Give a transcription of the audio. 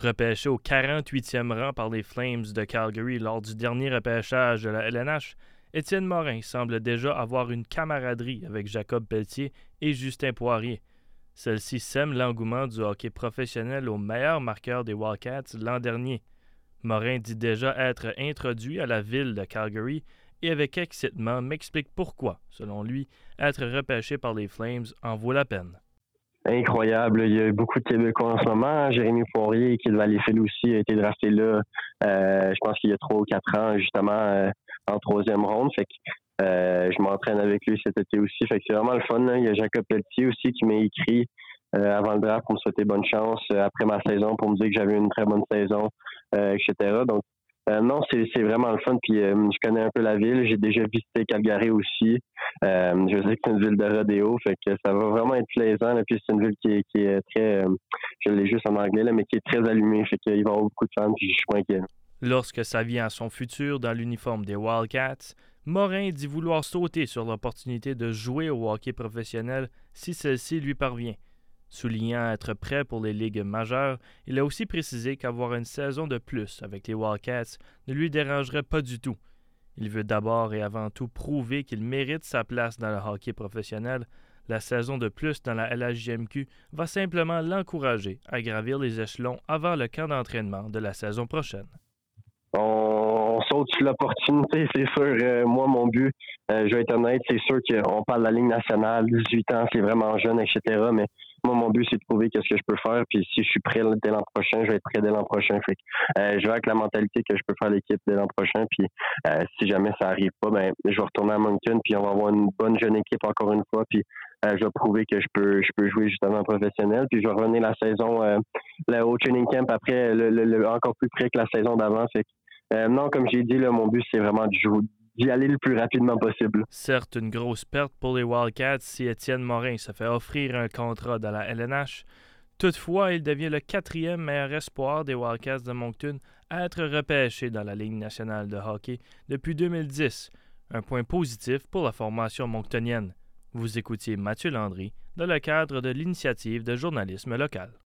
Repêché au 48e rang par les Flames de Calgary lors du dernier repêchage de la LNH, Étienne Morin semble déjà avoir une camaraderie avec Jacob Pelletier et Justin Poirier. Celle-ci sème l'engouement du hockey professionnel au meilleur marqueur des Wildcats l'an dernier. Morin dit déjà être introduit à la ville de Calgary et avec excitement m'explique pourquoi, selon lui, être repêché par les Flames en vaut la peine incroyable. Il y a beaucoup de Québécois en ce moment. Jérémy Poirier, qui est de Valleyfield aussi, a été drafté là, euh, je pense qu'il y a trois ou quatre ans, justement, euh, en troisième ronde. Fait que euh, je m'entraîne avec lui cet été aussi. Fait que c'est vraiment le fun. Il y a Jacob Pelletier aussi qui m'a écrit avant le draft pour me souhaiter bonne chance après ma saison, pour me dire que j'avais une très bonne saison, etc. Donc euh, non, c'est vraiment le fun. Puis euh, je connais un peu la ville. J'ai déjà visité Calgary aussi. Euh, je sais que c'est une ville de rodéo, fait que ça va vraiment être plaisant. Puis c'est une ville qui est, très, je l'ai juste en anglais, là, mais qui est très allumée. Fait qu'il va y avoir beaucoup de fans. Puis je suis pas inquiet. Lorsque ça vient à son futur dans l'uniforme des Wildcats, Morin dit vouloir sauter sur l'opportunité de jouer au hockey professionnel si celle-ci lui parvient. Soulignant être prêt pour les ligues majeures, il a aussi précisé qu'avoir une saison de plus avec les Wildcats ne lui dérangerait pas du tout. Il veut d'abord et avant tout prouver qu'il mérite sa place dans le hockey professionnel. La saison de plus dans la LHJMQ va simplement l'encourager à gravir les échelons avant le camp d'entraînement de la saison prochaine. On, saute sur l'opportunité, c'est sûr. Euh, moi, mon but, euh, je vais être honnête, c'est sûr qu'on parle de la Ligue nationale, 18 ans, c'est vraiment jeune, etc. moi, mon but, c'est de prouver qu'est-ce que je peux faire. Puis si je suis prêt dès l'an prochain, je vais être prêt dès l'an prochain. Fait euh, je vais avec la mentalité que je peux faire l'équipe dès l'an prochain. Puis euh, si jamais ça arrive pas, ben je vais retourner à Moncton. Puis on va avoir une bonne jeune équipe encore une fois. Puis euh, je vais prouver que je peux je peux jouer justement professionnel. Puis je vais revenir la saison là, au training camp après le, encore plus près que la saison d'avant. Fait non, comme j'ai dit, là, mon but, c'est vraiment de jouer, d'y le plus rapidement possible. Certes, une grosse perte pour les Wildcats si Étienne Morin se fait offrir un contrat dans la LNH. Toutefois, il devient le quatrième meilleur espoir des Wildcats de Moncton à être repêché dans la Ligue nationale de hockey depuis 2010, un point positif pour la formation monctonienne. Vous écoutiez Mathieu Landry dans le cadre de l'initiative de journalisme local.